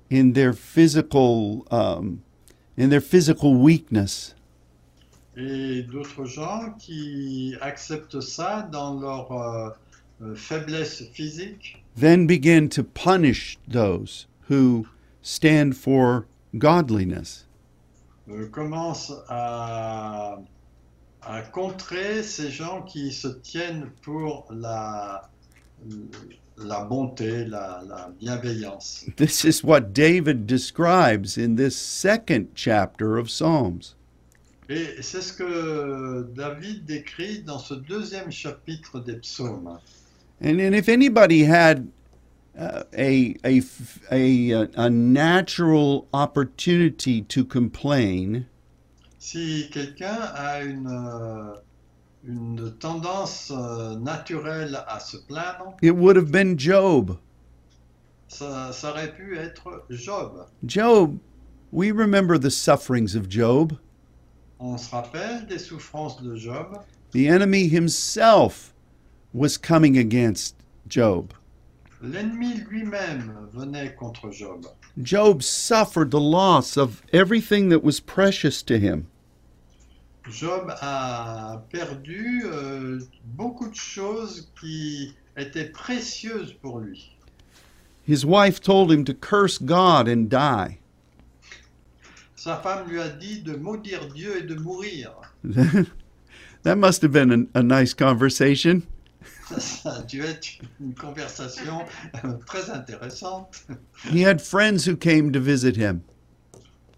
in their physical um, in their physical weakness. Et d'autres gens qui acceptent ça dans leur euh, euh, faiblesse physique then begin to punish those who stand for godliness. euh, commencent à, à contrer ces gens qui se tiennent pour la, la bonté, la, la bienveillance. This is what David describes in this second chapter of Psalms. Et c'est ce que David décrit dans ce deuxième chapitre des psaumes. And, and if anybody had uh, a, a, f- a, uh, a natural opportunity to complain, Si quelqu'un a une, euh, une tendance euh, naturelle à se plaindre, it would have been Job. ça, ça aurait pu être Job. Job, we remember the sufferings of Job. On se rappelle des souffrances de Job. The enemy himself was coming against Job. L'ennemi lui-même venait contre Job. Job suffered the loss of everything that was precious to him. Job a perdu euh, beaucoup de choses qui étaient précieuses pour lui. His wife told him to curse God and die. Sa femme lui a dit de maudire Dieu et de mourir. that must have been a, a nice conversation. Ça a dû être une conversation euh, très intéressante. He had friends who came to visit him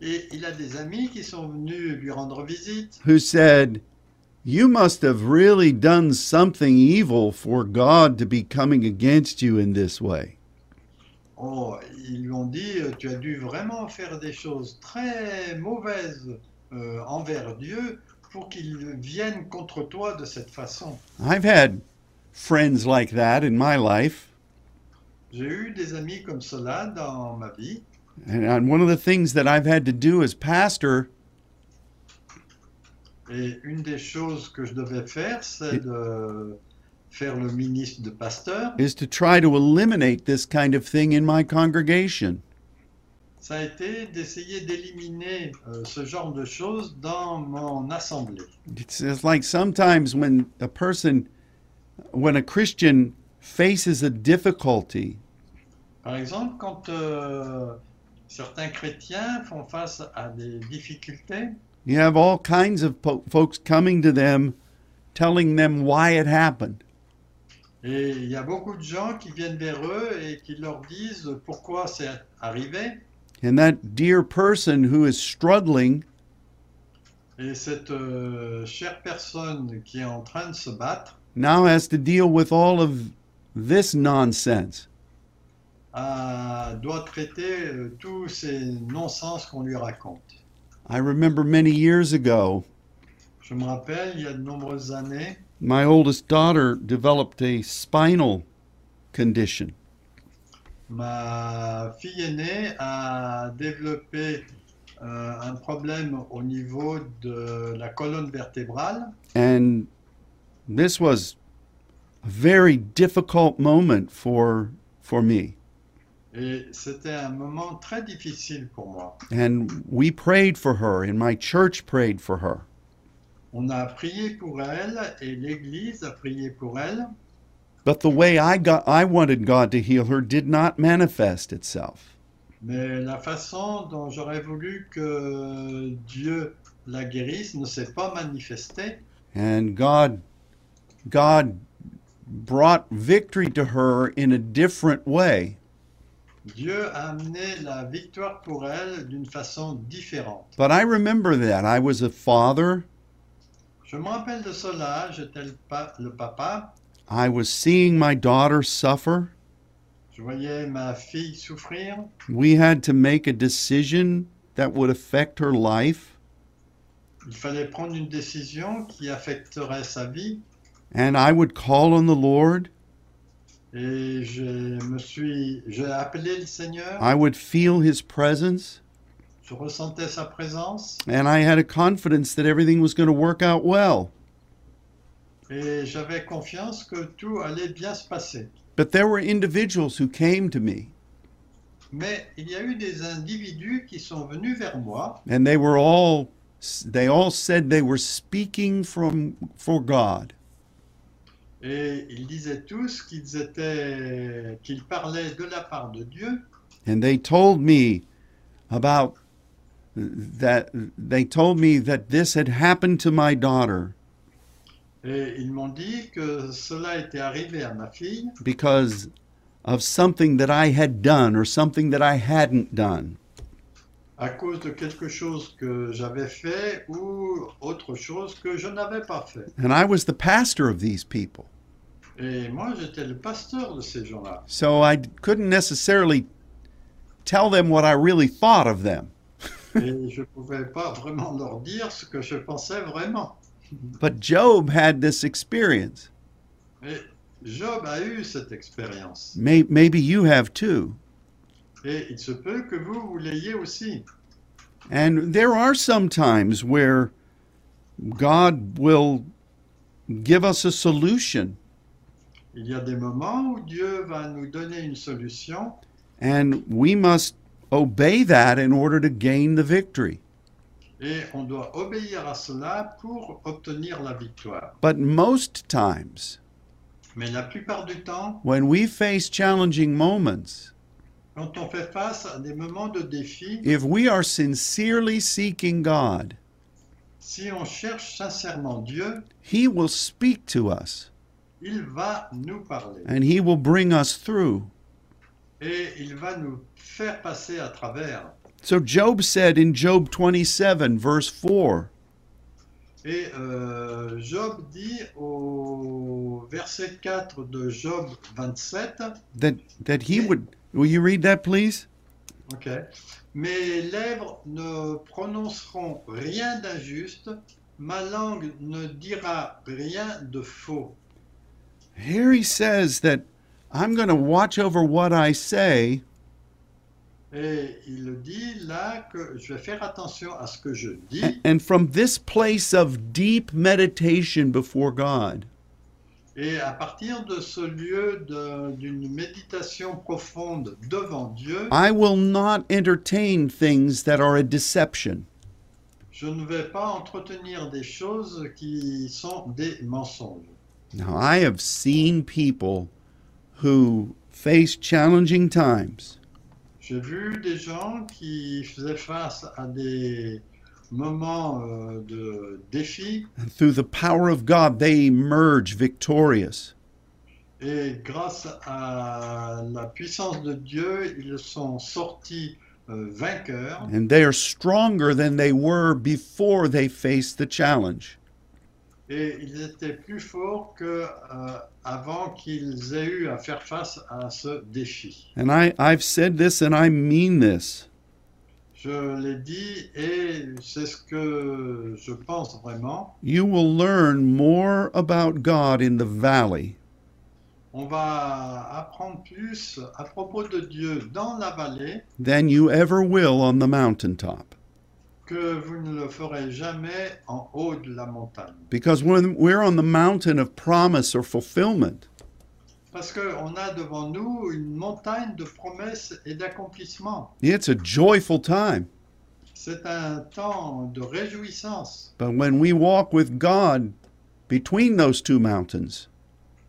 Et il a des amis qui sont venus lui rendre visite who said, You must have really done something evil for God to be coming against you in this way. Oh, ils lui ont dit, tu as dû vraiment faire des choses très mauvaises euh, envers Dieu pour qu'il vienne contre toi de cette façon. I've had friends like that in my life. J'ai eu des amis comme cela dans ma vie. And and one of the things that I've had to do as pastor Et une des choses que je devais faire, c'est de faire le ministre de pasteur. is to try to eliminate this kind of thing in my congregation. Ça a été d'essayer d'éliminer euh, ce genre de choses dans mon assemblée. It's, it's like sometimes when a person, when a Christian faces a difficulty, Par exemple, quand euh, certains chrétiens font face à des difficultés, you have all kinds of po- folks coming to them telling them why it happened. et il y a beaucoup de gens qui viennent vers eux et qui leur disent pourquoi c'est arrivé. And that dear person who is struggling Et cette euh, chère personne qui est en train de se battre now has to deal with all of this nonsense. A- doit traiter euh, tous ces non-sens qu'on lui raconte. I remember many years ago, Je me rappelle, il y a de nombreuses années, my oldest daughter developed a spinal condition. ma fille aînée a développé euh, un problème au niveau de la colonne vertébrale. And this was a very difficult moment for for me. Et c'était un moment très difficile pour moi. And we prayed for her and my church prayed for her. On a prié pour elle et l'Église a prié pour elle. But the way I got I wanted God to heal her did not manifest itself. Mais la façon dont j'aurais voulu que Dieu la guérisse ne s'est pas manifestée. And God God brought victory to her in a different way. Dieu a amené la victoire pour elle d'une façon différente. But I remember that I was a father, Je me rappelle de cela, j'étais le, pa- le papa, I was seeing my daughter suffer. je voyais ma fille souffrir, We had to make a decision that would affect her life. il fallait prendre une décision qui affecterait sa vie And I would call on the Lord. Et je me suis, j'ai appelé le Seigneur, I would feel His presence. je ressentais sa présence And I had a confidence that everything was going to work out well. et j'avais confiance que tout allait bien se passer. But there were individuals who came to me, Mais il y a eu des individus qui sont venus vers moi and they were all, they all said they were speaking from, for God. Et ils disaient tous qu'ils étaient, qu'ils parlaient de la part de Dieu. And they told me about that, they told me that this had happened to my daughter. Et ils m'ont dit que cela était arrivé à ma fille. Because of something that I had done or something that I hadn't done. À cause de quelque chose que j'avais fait ou autre chose que je n'avais pas fait. And I was the pastor of these people. Et moi, j'étais le pasteur de ces gens-là. So I couldn't necessarily tell them what I really thought of them. Et je ne pouvais pas vraiment leur dire ce que je pensais vraiment. But Job had this experience. Et Job a eu cette expérience. May, maybe you have too. Et il se peut que vous, vous l'ayez aussi. And there are some times where God will give us a solution Il y a des moments où Dieu va nous donner une solution and we must obey that in order to gain the victory. et on doit obéir à cela pour obtenir la victoire. But most times, Mais la plupart du temps, when we face challenging moments, quand on fait face à des moments de défi, if we are sincerely seeking God, si on cherche sincèrement Dieu, He will speak to us il va nous parler and He will bring us through. et il va nous faire passer à travers. So Job said in Job 27, verse 4, Et euh, Job dit au verset 4 de Job 27, that, that He would. Will you read that, please? ok, mes lèvres ne prononceront rien d'injuste, ma langue ne dira rien de faux. Here he says that I'm going to watch over what I say Et il dit là que je vais faire attention à ce que je dis. and from this place of deep meditation before God, Et à partir de ce lieu d'une méditation profonde devant Dieu, I will not entertain things that are a deception. je ne vais pas entretenir des choses qui sont des mensonges. Now, I have seen people who face challenging times J'ai vu des gens qui faisaient face à des moments euh, de défi and through the power of God they emerge victorious. et grâce à la puissance de Dieu, ils sont sortis euh, vainqueurs And they are stronger than they were before they faced the challenge. et ils étaient plus forts que euh, avant qu'ils aient eu à faire face à ce défi. And I, I've said this and I mean this. Je l'ai dit et c'est ce que je pense vraiment. You will learn more about God in the valley On va apprendre plus à propos de Dieu dans la vallée than you ever will on the mountaintop. que vous ne le ferez jamais en haut de la montagne. Because when we're on the mountain of promise or fulfillment, Parce qu'on a devant nous une montagne de promesses et d'accomplissements. it's a joyful time. C'est un temps de réjouissance. But when we walk with God between those two mountains,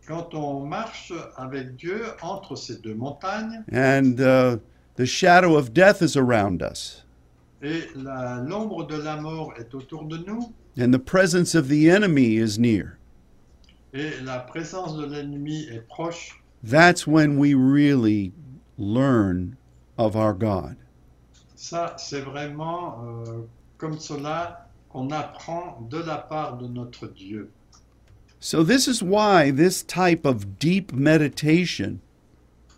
Quand on marche avec Dieu entre ces deux montagnes and uh, the shadow of death is around us, et l'ombre de la mort est autour de nous and the presence of the enemy is near, et la présence de l'ennemi est proche, that's when we really learn of our God. ça c'est vraiment euh, comme cela qu'on apprend de la part de notre Dieu. So, this is why this type of deep meditation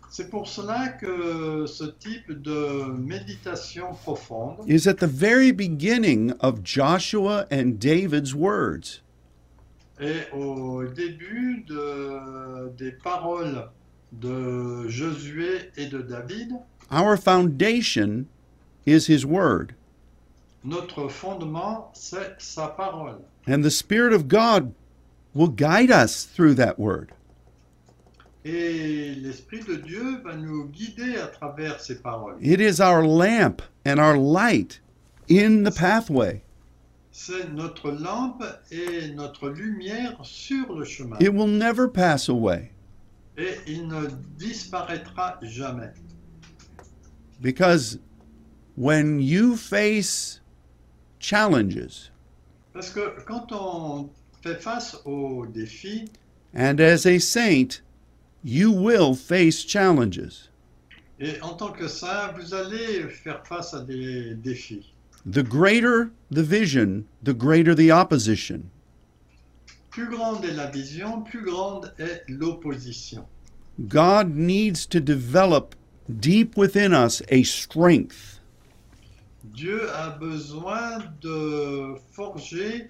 C'est pour cela que ce type de méditation profonde is at the very beginning of Joshua and David's words. Est au début de- des paroles de Josué et de David. Our foundation is His Word, Notre fondement, c'est sa parole. and the Spirit of God will guide us through that Word. Et l'Esprit de Dieu va nous guider à travers ces paroles. It is our lamp and our light in the pathway. C'est notre lampe et notre lumière sur le chemin. It will never pass away Et il ne disparaîtra jamais. because when you face challenges, Parce que quand on fait face aux défis, and as a saint, you will face challenges. et en tant que saint, vous allez faire face à des défis. The greater the vision, the greater the opposition. Plus grande est la vision, plus grande est l'opposition. God needs to develop deep within us a strength Dieu a besoin de forger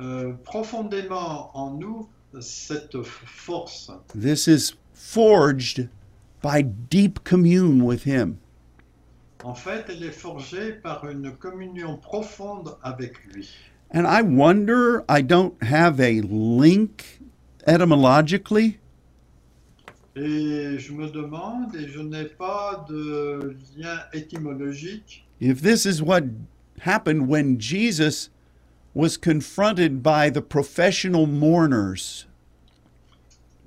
euh, profondément en nous cette force. This is forged by deep commune with Him. En fait, elle est forgée par une communion profonde avec lui. And I wonder, I don't have a link etymologically, Et je me demande, et je n'ai pas de lien étymologique, if this is what happened when Jesus was confronted by the professional mourners.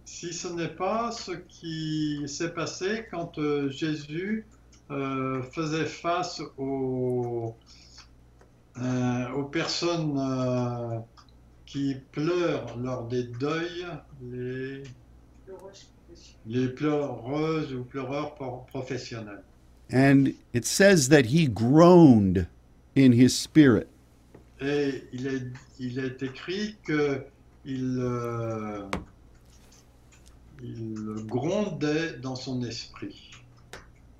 si ce n'est pas ce qui s'est passé quand euh, Jésus euh, faisait face aux, euh, aux personnes euh, qui pleurent lors des deuils, les, les pleureuses ou pleureurs pro- professionnels. And it says that he groaned in his spirit. Et il est, il est écrit que il, euh, il grondait dans son esprit.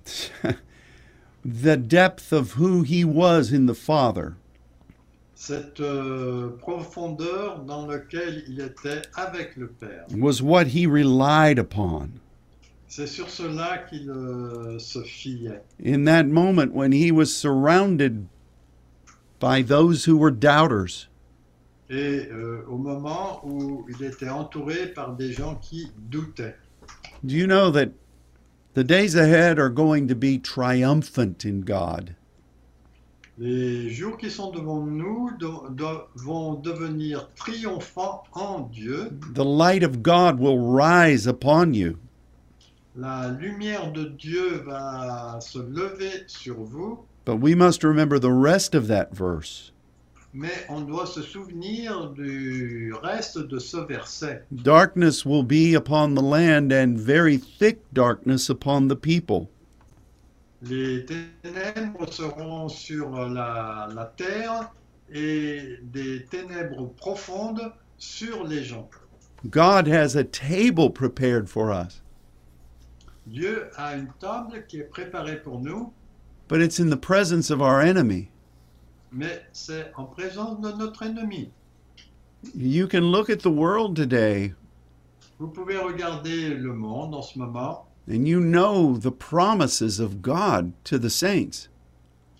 the depth of who he was in the Father. Cette euh, profondeur dans laquelle il était avec le Père. was what he relied upon C'est sur cela qu'il euh, se fiait. in that moment when he was surrounded by those who were doubters. Et euh, au moment où il était entouré par des gens qui doutaient. Do you know that the days ahead are going to be triumphant in God? Les jours qui sont devant nous do- do- vont devenir triomphants en Dieu. The light of God will rise upon you. la lumière de Dieu va se lever sur vous, But we must remember the rest of that verse. Mais on doit se souvenir du reste de ce verset. Darkness will be upon the land, and very thick darkness upon the people. Les ténèbres seront sur la, la terre et des ténèbres profondes sur les gens. God has a table prepared for us, Dieu a une table qui est préparée pour nous, but it's in the presence of our enemy. Mais c'est en présence de notre ennemi. You can look at the world today, Vous pouvez regarder le monde en ce moment and you know the promises of God to the saints.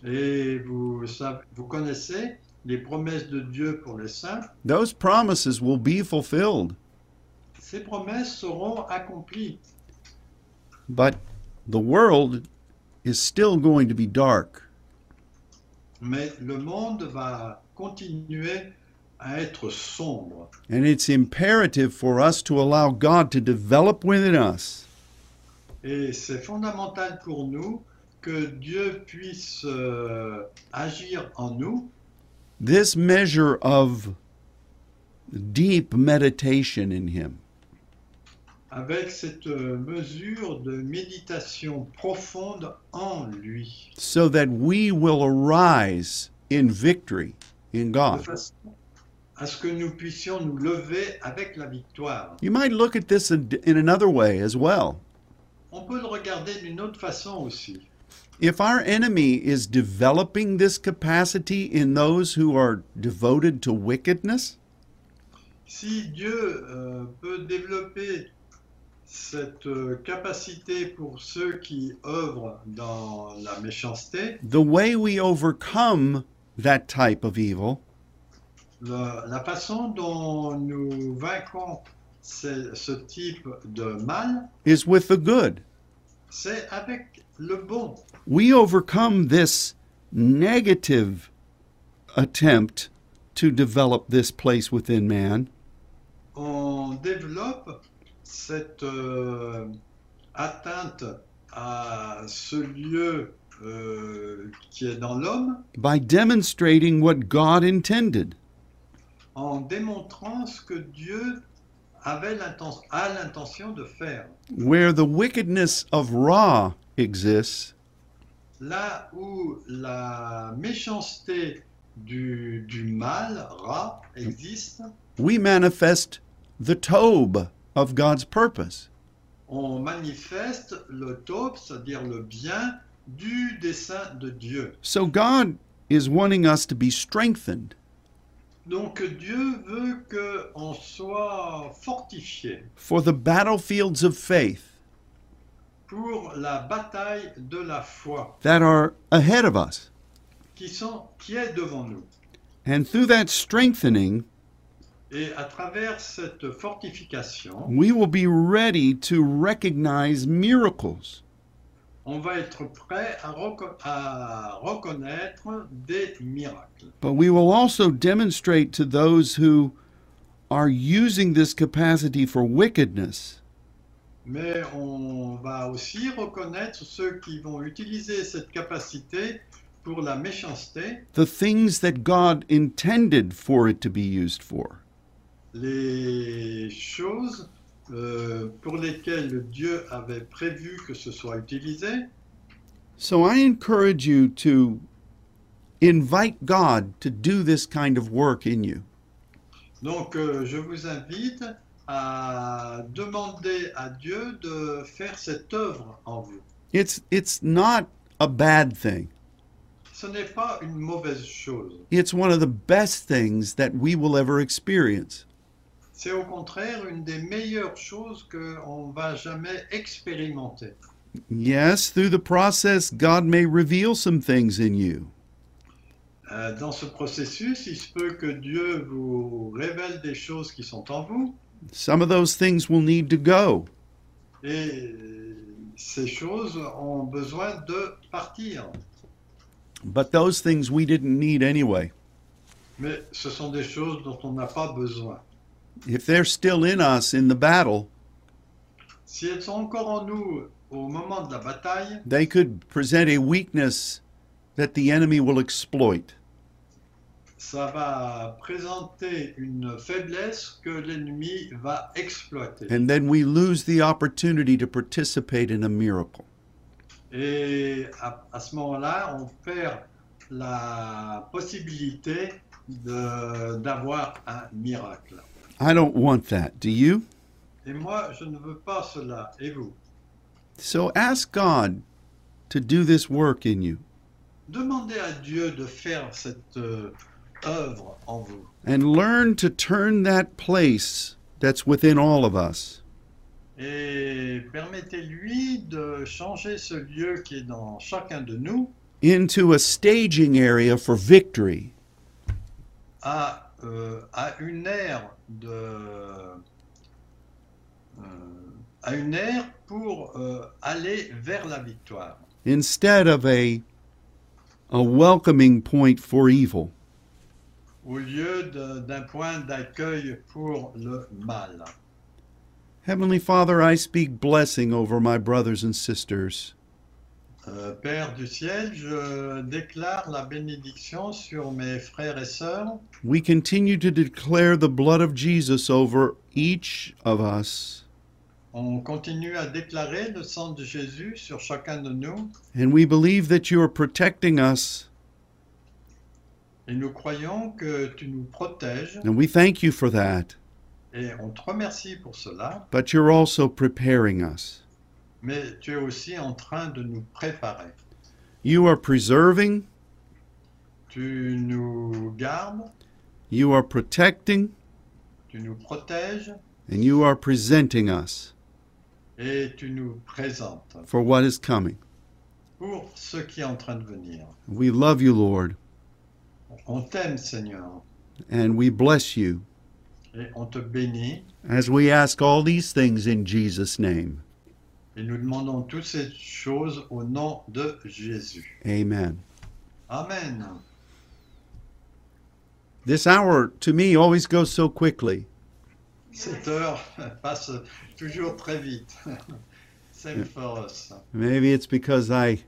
et vous, savez- vous connaissez les promesses de Dieu pour les saints. Those promises will be fulfilled, Ces promesses seront accomplies, but the world is still going to be dark. Mais le monde va continuer à être sombre. And it's imperative for us to allow God to develop within us Et c'est fondamental pour nous que Dieu puisse euh, agir en nous this measure of deep meditation in Him. Avec cette euh, mesure de méditation profonde en lui, so that we will arise in victory in de God. façon à ce que nous puissions nous lever avec la victoire. You might look at this in in another way as well. On peut le regarder d'une autre façon aussi. If our enemy is developing this capacity in those who are devoted to wickedness, Si Dieu euh, peut développer cette euh, capacité pour ceux qui œuvrent dans la méchanceté, the way we overcome that type of evil le- la façon dont nous vaincrons ce, ce type de mal, is with the good. c'est avec le bon. We overcome this negative attempt to develop this place within man On développe cette euh, atteinte à ce lieu euh, qui est dans l'homme by demonstrating what God intended. en démontrant ce que Dieu avait a l'intention de faire. Where the wickedness of Ra exists, Là où la méchanceté du, du mal, Ra, existe, we manifest the Tob of God's purpose. on manifeste le top, c'est-à-dire le bien du dessein de Dieu. So God is wanting us to be strengthened. Donc Dieu veut qu'on soit fortifié for the battlefields of faith pour la bataille de la foi that are ahead of us. qui, sont, qui est devant nous. And through that strengthening, Et à travers cette fortification, we will be ready to recognize miracles. on va être prêt à, reco- à reconnaître des miracles. But we will also demonstrate to those who are using this capacity for wickedness Mais on va aussi reconnaître ceux qui vont utiliser cette capacité pour la méchanceté, the things that God intended for it to be used for. Les choses euh, pour lesquelles Dieu avait prévu que ce soit utilisé. So I encourage you to invite God to do this kind of work in you. Donc euh, je vous invite à demander à Dieu de faire cette œuvre en vous. It's it's not a bad thing. Ce n'est pas une mauvaise chose. It's one of the best things that we will ever experience. C'est au contraire une des meilleures choses qu'on va jamais expérimenter. Yes, through the process, God may reveal some things in you. Euh, dans ce processus, il se peut que Dieu vous révèle des choses qui sont en vous Some of those things will need to go. et ces choses ont besoin de partir. But those things we didn't need anyway. Mais ce sont des choses dont on n'a pas besoin. If they're still in us in the battle, Si elles sont encore en nous au moment de la bataille, they could present a weakness that the enemy will exploit. ça va présenter une faiblesse que l'ennemi va exploiter. And then we lose the opportunity to participate in a miracle. Et à, à ce moment-là, on perd la possibilité d'avoir un miracle. I don't want that. Do you? Et moi, je ne veux pas cela. Et vous So ask God to do this work in you Demandez à Dieu de faire cette euh, œuvre en vous. and learn to turn that place that's within all of us Et permettez-lui de changer ce lieu qui est dans chacun de nous into a staging area for victory. à, euh, à une ère de euh, à une ère pour euh, aller vers la victoire instead of a a welcoming point for evil. au lieu d'un point d'accueil pour le mal. Heavenly Father, I speak blessing over my brothers and sisters. Euh, Père du ciel, je déclare la bénédiction sur mes frères et sœurs. We continue to declare the blood of Jesus over each of us, On continue à déclarer le sang de Jésus sur chacun de nous and we believe that you are protecting us, et nous croyons que tu nous protèges and we thank you for that. et on te remercie pour cela, But you're also preparing us. Mais tu es aussi en train de nous préparer. You are preserving, Tu nous gardes, you are protecting, tu nous protèges and you are presenting us et tu nous présentes for what is coming. pour ce qui est en train de venir. We love you, Lord, On t'aime Seigneur and we bless you et on te bénit as we ask all these things in Jesus' name. Et nous demandons toutes ces choses au nom de Jésus. Amen. Amen. This hour to me always goes so quickly. Cette heure passe toujours très vite. Same for us. Maybe it's because I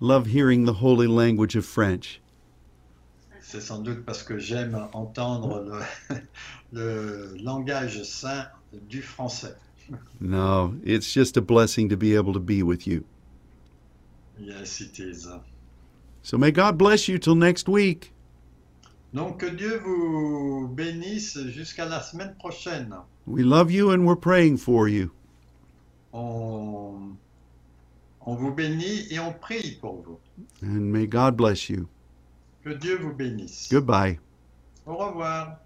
love hearing the holy language of French. C'est sans doute parce que j'aime entendre le, le langage saint du français. No, it's just a blessing to be able to be with you. Yes, it is. So may God bless you till next week. Donc que Dieu vous bénisse jusqu'à la semaine prochaine. We love you and we're praying for you. On, on vous bénit et on prie pour vous. And may God bless you. Que Dieu vous bénisse. Goodbye. Au revoir.